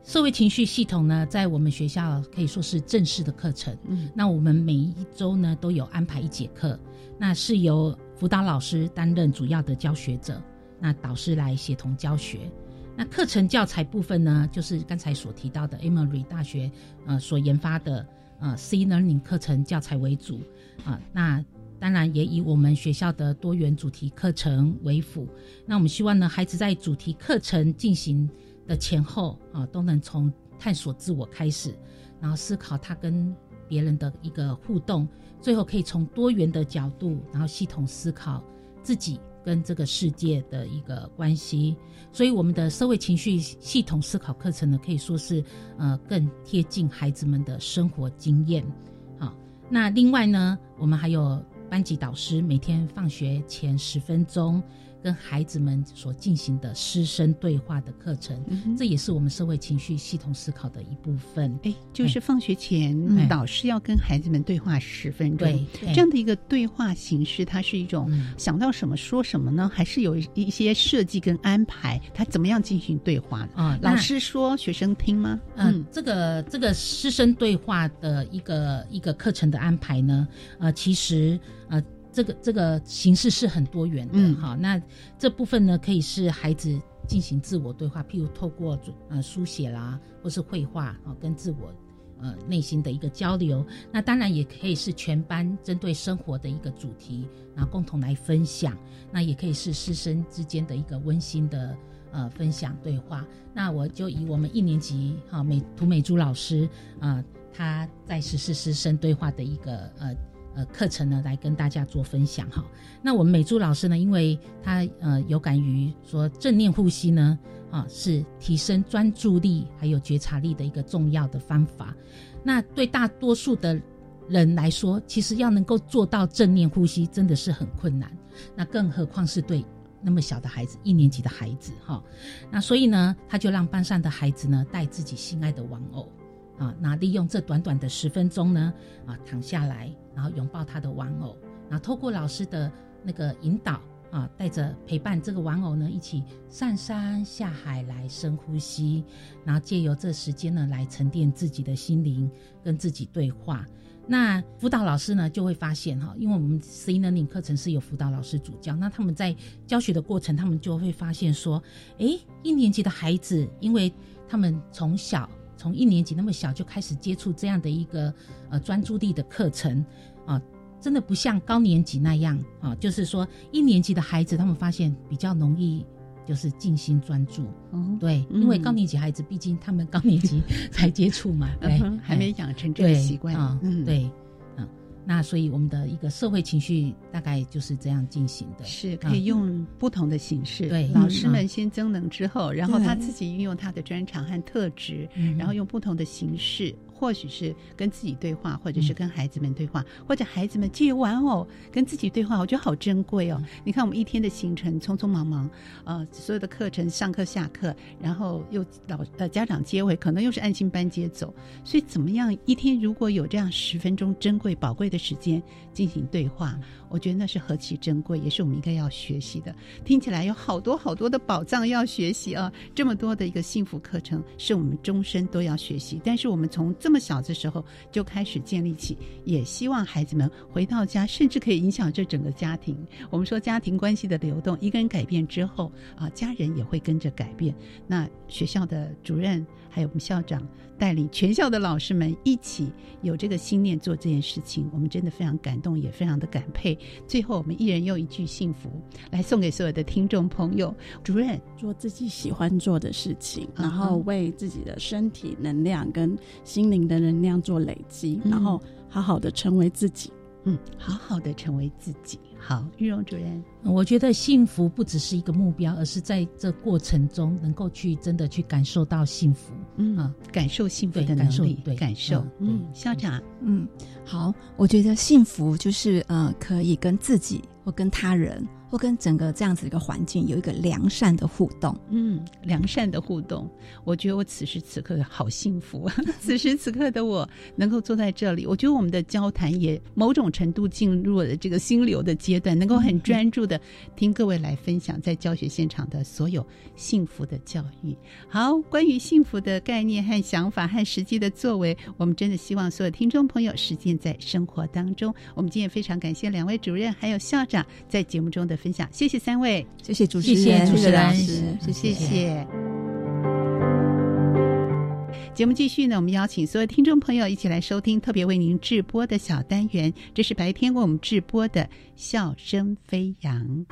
社会情绪系统呢，在我们学校可以说是正式的课程。嗯，那我们每一周呢都有安排一节课，那是由辅导老师担任主要的教学者，那导师来协同教学。那课程教材部分呢，就是刚才所提到的 Emory 大学呃所研发的呃 C Learning 课程教材为主啊。那当然也以我们学校的多元主题课程为辅。那我们希望呢，孩子在主题课程进行的前后啊，都能从探索自我开始，然后思考他跟别人的一个互动，最后可以从多元的角度，然后系统思考自己。跟这个世界的一个关系，所以我们的社会情绪系统思考课程呢，可以说是呃更贴近孩子们的生活经验。好，那另外呢，我们还有班级导师每天放学前十分钟。跟孩子们所进行的师生对话的课程，这也是我们社会情绪系统思考的一部分。哎，就是放学前，老师要跟孩子们对话十分钟，这样的一个对话形式，它是一种想到什么说什么呢？还是有一些设计跟安排？他怎么样进行对话啊？老师说，学生听吗？嗯，这个这个师生对话的一个一个课程的安排呢？呃，其实呃。这个这个形式是很多元的哈，那这部分呢，可以是孩子进行自我对话，譬如透过呃书写啦，或是绘画啊，跟自我呃内心的一个交流。那当然也可以是全班针对生活的一个主题，然后共同来分享。那也可以是师生之间的一个温馨的呃分享对话。那我就以我们一年级哈美涂美珠老师啊，他在十四师生对话的一个呃。呃，课程呢来跟大家做分享哈。那我们美珠老师呢，因为他呃有感于说正念呼吸呢，啊是提升专注力还有觉察力的一个重要的方法。那对大多数的人来说，其实要能够做到正念呼吸真的是很困难。那更何况是对那么小的孩子，一年级的孩子哈。那所以呢，他就让班上的孩子呢带自己心爱的玩偶。啊，那利用这短短的十分钟呢，啊，躺下来，然后拥抱他的玩偶，然后透过老师的那个引导，啊，带着陪伴这个玩偶呢，一起上山下海来深呼吸，然后借由这时间呢，来沉淀自己的心灵，跟自己对话。那辅导老师呢，就会发现哈，因为我们 C Learning 课程是有辅导老师主教，那他们在教学的过程，他们就会发现说，诶，一年级的孩子，因为他们从小。从一年级那么小就开始接触这样的一个呃专注力的课程啊，真的不像高年级那样啊，就是说一年级的孩子他们发现比较容易就是静心专注，哦对，因为高年级孩子毕竟他们高年级 *laughs* 才接触嘛，对，还没养成这个习惯啊，对。那所以我们的一个社会情绪大概就是这样进行的，是可以用不同的形式。对，老师们先增能之后，然后他自己运用他的专长和特质，然后用不同的形式。或许是跟自己对话，或者是跟孩子们对话，或者孩子们借玩偶跟自己对话，我觉得好珍贵哦。你看我们一天的行程匆匆忙忙，呃，所有的课程上课下课，然后又老呃家长接回，可能又是安心班接走，所以怎么样一天如果有这样十分钟珍贵宝贵的时间进行对话，我觉得那是何其珍贵，也是我们应该要学习的。听起来有好多好多的宝藏要学习啊，这么多的一个幸福课程是我们终身都要学习，但是我们从这么小的时候就开始建立起，也希望孩子们回到家，甚至可以影响这整个家庭。我们说家庭关系的流动，一个人改变之后啊，家人也会跟着改变。那学校的主任还有我们校长带领全校的老师们一起有这个心念做这件事情，我们真的非常感动，也非常的感佩。最后，我们一人用一句幸福来送给所有的听众朋友。主任做自己喜欢做的事情，然后为自己的身体能量跟心灵。的能量做累积，然后好好的成为自己，嗯，好好的成为自己。好，玉荣主任，我觉得幸福不只是一个目标，而是在这过程中能够去真的去感受到幸福，嗯啊，感受幸福的能力，对，感受，嗯，校长，嗯，好，我觉得幸福就是呃，可以跟自己或跟他人。或跟整个这样子一个环境有一个良善的互动，嗯，良善的互动，我觉得我此时此刻好幸福。*laughs* 此时此刻的我能够坐在这里，我觉得我们的交谈也某种程度进入了这个心流的阶段，能够很 *laughs* 专注的听各位来分享在教学现场的所有幸福的教育。好，关于幸福的概念和想法和实际的作为，我们真的希望所有听众朋友实践在生活当中。我们今天非常感谢两位主任还有校长在节目中的。分享，谢谢三位，谢谢主持人，主持人，谢谢。节目继续呢，我们邀请所有听众朋友一起来收听特别为您直播的小单元，这是白天为我们直播的笑声飞扬。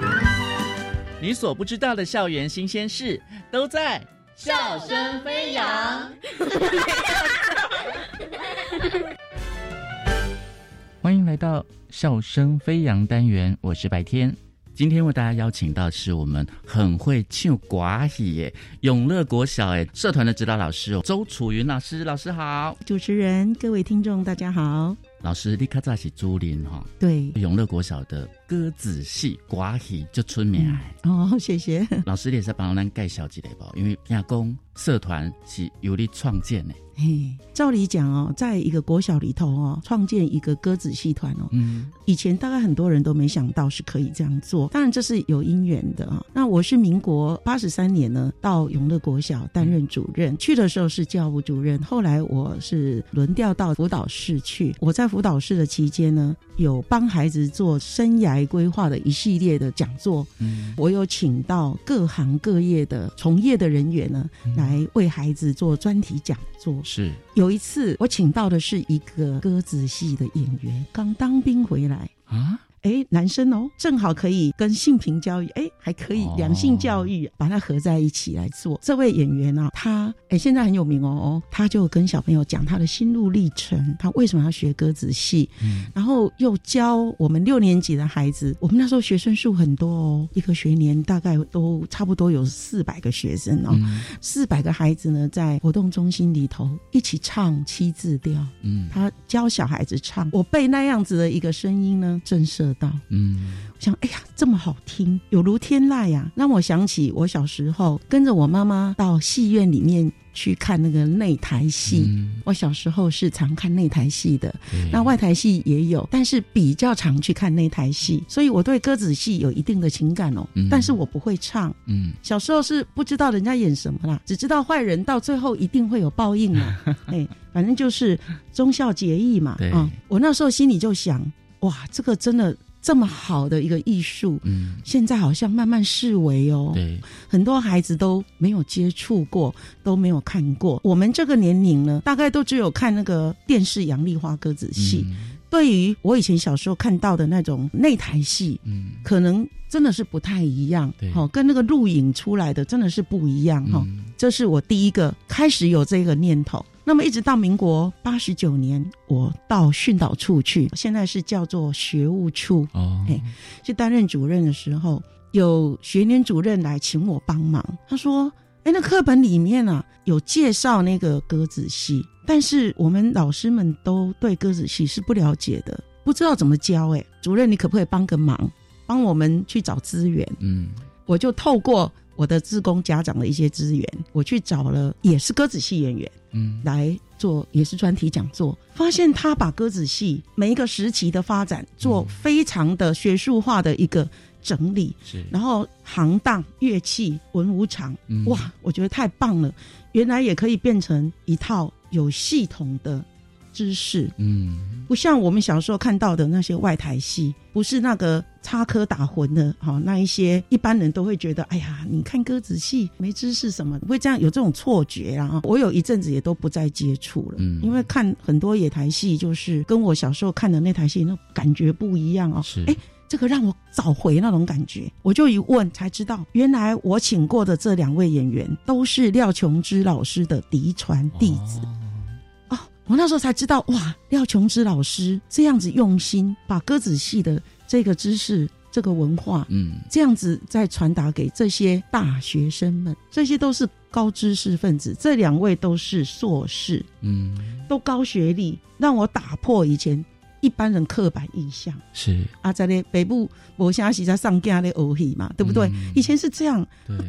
你所不知道的校园新鲜事，都在笑声飞扬。*laughs* 欢迎来到笑声飞扬单元，我是白天。今天为大家邀请到是我们很会唱寡戏耶永乐国小哎社团的指导老师哦周楚云老师，老师好，主持人各位听众大家好，老师立刻在是朱林哈，对。永乐国小的歌子戏寡戏就出名。哦，谢谢。老师也是帮我们介绍几类吧，因为亚公社团是由你创建的。嘿，照理讲哦，在一个国小里头哦，创建一个歌子戏团哦，嗯，以前大概很多人都没想到是可以这样做。当然这是有因缘的啊。那我是民国八十三年呢，到永乐国小担任主任，去的时候是教务主任，后来我是轮调到辅导室去。我在辅导室的期间呢，有帮孩子做生涯才规划的一系列的讲座。嗯，我有请到各行各业的从业的人员呢，来为孩子做专题讲座。是有一次，我请到的是一个鸽子戏的演员，刚当兵回来啊。哎，男生哦，正好可以跟性平教育，哎，还可以两性教育，把它合在一起来做。这位演员啊，他哎现在很有名哦，他就跟小朋友讲他的心路历程，他为什么要学歌子戏，然后又教我们六年级的孩子。我们那时候学生数很多哦，一个学年大概都差不多有四百个学生哦，四百个孩子呢，在活动中心里头一起唱七字调。嗯，他教小孩子唱，我被那样子的一个声音呢震慑。到，嗯，我想，哎呀，这么好听，有如天籁呀，让我想起我小时候跟着我妈妈到戏院里面去看那个内台戏。我小时候是常看内台戏的，那外台戏也有，但是比较常去看内台戏，所以我对歌子戏有一定的情感哦。但是我不会唱，嗯，小时候是不知道人家演什么啦，只知道坏人到最后一定会有报应嘛，*laughs* 哎，反正就是忠孝节义嘛。啊，我那时候心里就想。哇，这个真的这么好的一个艺术，嗯，现在好像慢慢式为哦。对，很多孩子都没有接触过，都没有看过。我们这个年龄呢，大概都只有看那个电视杨丽花歌子戏。对于我以前小时候看到的那种内台戏，嗯，可能真的是不太一样。对，好，跟那个录影出来的真的是不一样哈。这是我第一个开始有这个念头。那么一直到民国八十九年，我到训导处去，现在是叫做学务处哦，哎，去担任主任的时候，有学年主任来请我帮忙。他说：“哎，那课本里面啊有介绍那个鸽子戏，但是我们老师们都对鸽子戏是不了解的，不知道怎么教。哎，主任，你可不可以帮个忙，帮我们去找资源？嗯，我就透过。”我的自工家长的一些资源，我去找了也是鸽子戏演员，嗯，来做也是专题讲座，发现他把鸽子戏每一个时期的发展做非常的学术化的一个整理，是，然后行当、乐器、文武场，哇，我觉得太棒了，原来也可以变成一套有系统的。知识，嗯，不像我们小时候看到的那些外台戏，不是那个插科打诨的，哈，那一些一般人都会觉得，哎呀，你看歌子戏没知识什么，会这样有这种错觉啊。我有一阵子也都不再接触了，嗯，因为看很多野台戏，就是跟我小时候看的那台戏那感觉不一样哦。是，哎，这个让我找回那种感觉，我就一问才知道，原来我请过的这两位演员都是廖琼之老师的嫡传弟子。我那时候才知道，哇，廖琼之老师这样子用心，把歌仔戏的这个知识、这个文化，嗯，这样子再传达给这些大学生们，这些都是高知识分子。这两位都是硕士，嗯，都高学历，让我打破以前一般人刻板印象。是啊，在那北部我现在是在上家的偶戏嘛，对不对？以前是这样，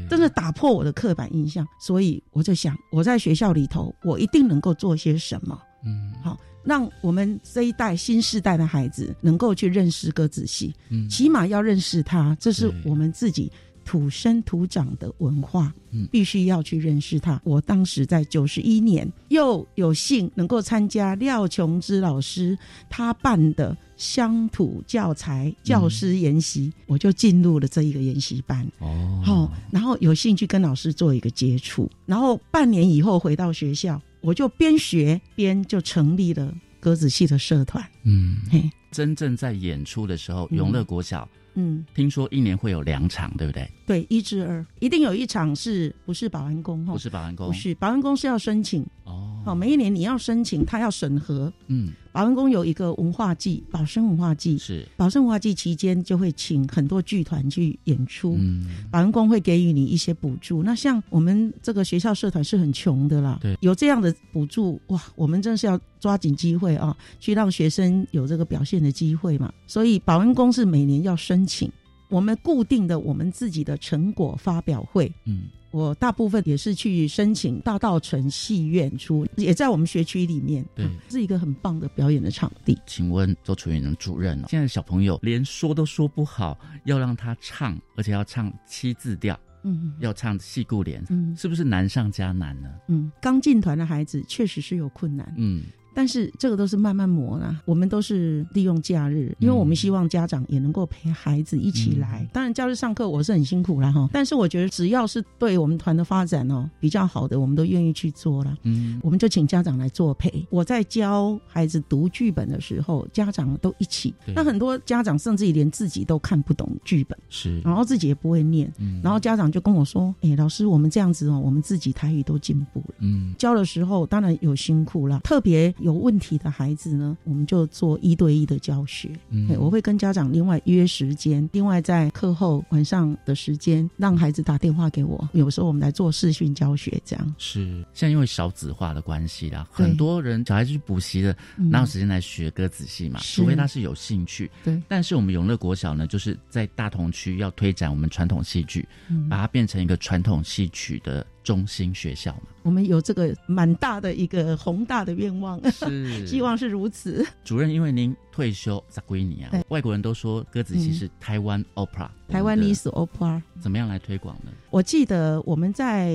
真的打破我的刻板印象。所以我就想，我在学校里头，我一定能够做些什么。嗯，好，让我们这一代新时代的孩子能够去认识歌仔戏，嗯，起码要认识它，这是我们自己土生土长的文化，嗯，必须要去认识它。我当时在九十一年，又有幸能够参加廖琼之老师他办的乡土教材教师研习，我就进入了这一个研习班，哦，好，然后有兴趣跟老师做一个接触，然后半年以后回到学校。我就边学边就成立了鸽子戏的社团。嗯，嘿，真正在演出的时候，永乐国小，嗯，听说一年会有两场，对不对？对，一至二，一定有一场是不是保安宫？不是保安宫，不是保安宫是要申请哦。好，每一年你要申请，他要审核。嗯。保安宫有一个文化季，保生文化季是保生文化季期间就会请很多剧团去演出，嗯，保安宫会给予你一些补助。那像我们这个学校社团是很穷的啦，对，有这样的补助哇，我们真是要抓紧机会啊，去让学生有这个表现的机会嘛。所以保安宫是每年要申请，我们固定的我们自己的成果发表会，嗯。我大部分也是去申请大道城戏院出，也在我们学区里面，对，是一个很棒的表演的场地。请问周楚云主任，现在小朋友连说都说不好，要让他唱，而且要唱七字调，嗯，要唱戏故联，嗯，是不是难上加难呢？嗯，刚进团的孩子确实是有困难，嗯。但是这个都是慢慢磨啦。我们都是利用假日，因为我们希望家长也能够陪孩子一起来。当然，假日上课我是很辛苦啦哈，但是我觉得只要是对我们团的发展哦比较好的，我们都愿意去做啦。嗯，我们就请家长来作陪。我在教孩子读剧本的时候，家长都一起。那很多家长甚至于连自己都看不懂剧本，是，然后自己也不会念，然后家长就跟我说：“哎，老师，我们这样子哦，我们自己台语都进步了。”嗯，教的时候当然有辛苦啦，特别有问题的孩子呢，我们就做一对一的教学。嗯，我会跟家长另外约时间，另外在课后晚上的时间让孩子打电话给我，有时候我们来做视讯教学，这样是。现在因为少子化的关系啦，很多人小孩子去补习的，哪有时间来学歌仔戏嘛？除非他是有兴趣。对，但是我们永乐国小呢，就是在大同区要推展我们传统戏剧，把它变成一个传统戏曲的。中心学校嘛，我们有这个蛮大的一个宏大的愿望，*laughs* *laughs* 是。希望是如此。主任，因为您退休在归你啊，外国人都说歌子戏是台湾 opera，台湾历史 opera，怎么样来推广呢？我记得我们在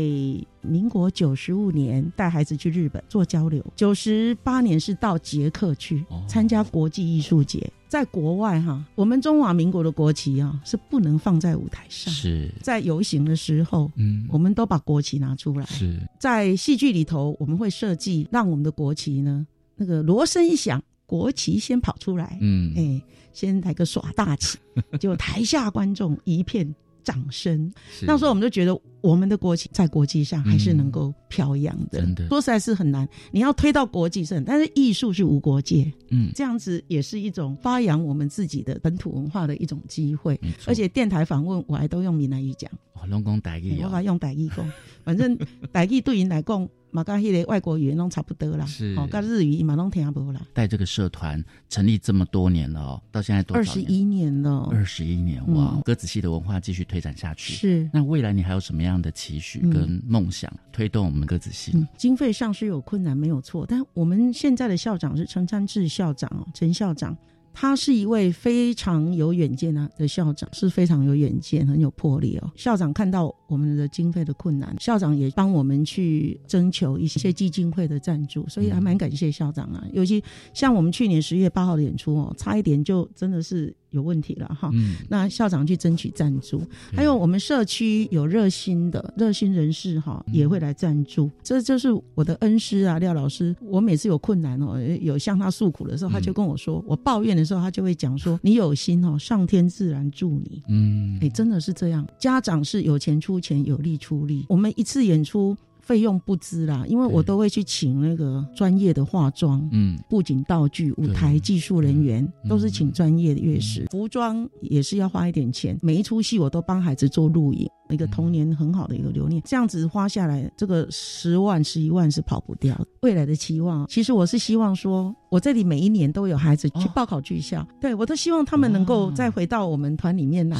民国九十五年带孩子去日本做交流，九十八年是到捷克去参加国际艺术节。在国外哈，我们中华民国的国旗啊是不能放在舞台上。是在游行的时候，嗯，我们都把国旗拿出来。是在戏剧里头，我们会设计让我们的国旗呢，那个锣声一响，国旗先跑出来，嗯，哎，先来个耍大旗，*laughs* 就台下观众一片。掌声，那时候我们就觉得我们的国旗在国际上还是能够飘扬的。真的，说实在是很难。你要推到国际上，但是艺术是无国界，嗯，这样子也是一种发扬我们自己的本土文化的一种机会。而且电台访问我还都用闽南语讲，我拢讲台语，我还用台语讲，反正台语对人来讲。马跟迄个外国语言拢差不多啦，是哦，跟日语嘛拢听不啦。带这个社团成立这么多年了哦，到现在多少？二十一年了。二十一年哇，歌子戏的文化继续推展下去。是。那未来你还有什么样的期许跟梦想，推动我们歌子戏？经费上是有困难，没有错。但我们现在的校长是陈昌志校长，陈校长。他是一位非常有远见啊的校长，是非常有远见、很有魄力哦。校长看到我们的经费的困难，校长也帮我们去征求一些基金会的赞助，所以还蛮感谢校长啊。尤其像我们去年十月八号的演出哦，差一点就真的是。有问题了哈，那校长去争取赞助，还有我们社区有热心的热心人士哈，也会来赞助。这就是我的恩师啊，廖老师。我每次有困难哦，有向他诉苦的时候，他就跟我说；我抱怨的时候，他就会讲说：“你有心哦，上天自然助你。”嗯，哎，真的是这样。家长是有钱出钱，有力出力。我们一次演出。费用不知啦，因为我都会去请那个专业的化妆、嗯，布景道具、舞台技术人员，都是请专业的乐师。服装也是要花一点钱，每一出戏我都帮孩子做录影，一个童年很好的一个留念。这样子花下来，这个十万、十一万是跑不掉。未来的期望，其实我是希望说，我这里每一年都有孩子去报考剧校，对我都希望他们能够再回到我们团里面来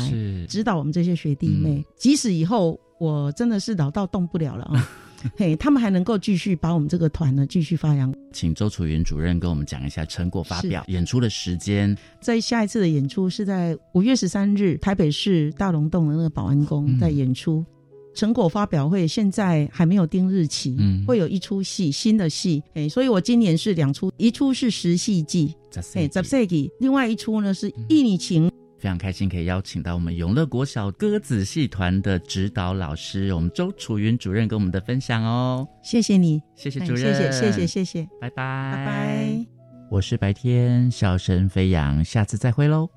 指导我们这些学弟妹，即使以后我真的是老到动不了了啊。*laughs* 嘿，他们还能够继续把我们这个团呢继续发扬。请周楚云主任跟我们讲一下成果发表、演出的时间。在下一次的演出是在五月十三日，台北市大龙洞的那个保安宫在演出。成果发表会现在还没有定日期，嗯，会有一出戏新的戏，哎，所以我今年是两出，一出是十戏记，哎，十戏记，另外一出呢是一女情。非常开心可以邀请到我们永乐国小歌子戏团的指导老师，我们周楚云主任跟我们的分享哦。谢谢你，谢谢主任，谢谢谢谢谢谢，拜拜拜拜。我是白天笑声飞扬，下次再会喽。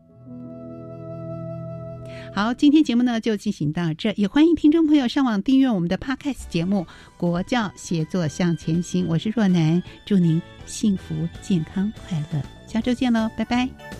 好，今天节目呢就进行到这，也欢迎听众朋友上网订阅我们的 Podcast 节目《国教协作向前行》，我是若楠，祝您幸福健康快乐，下周见喽，拜拜。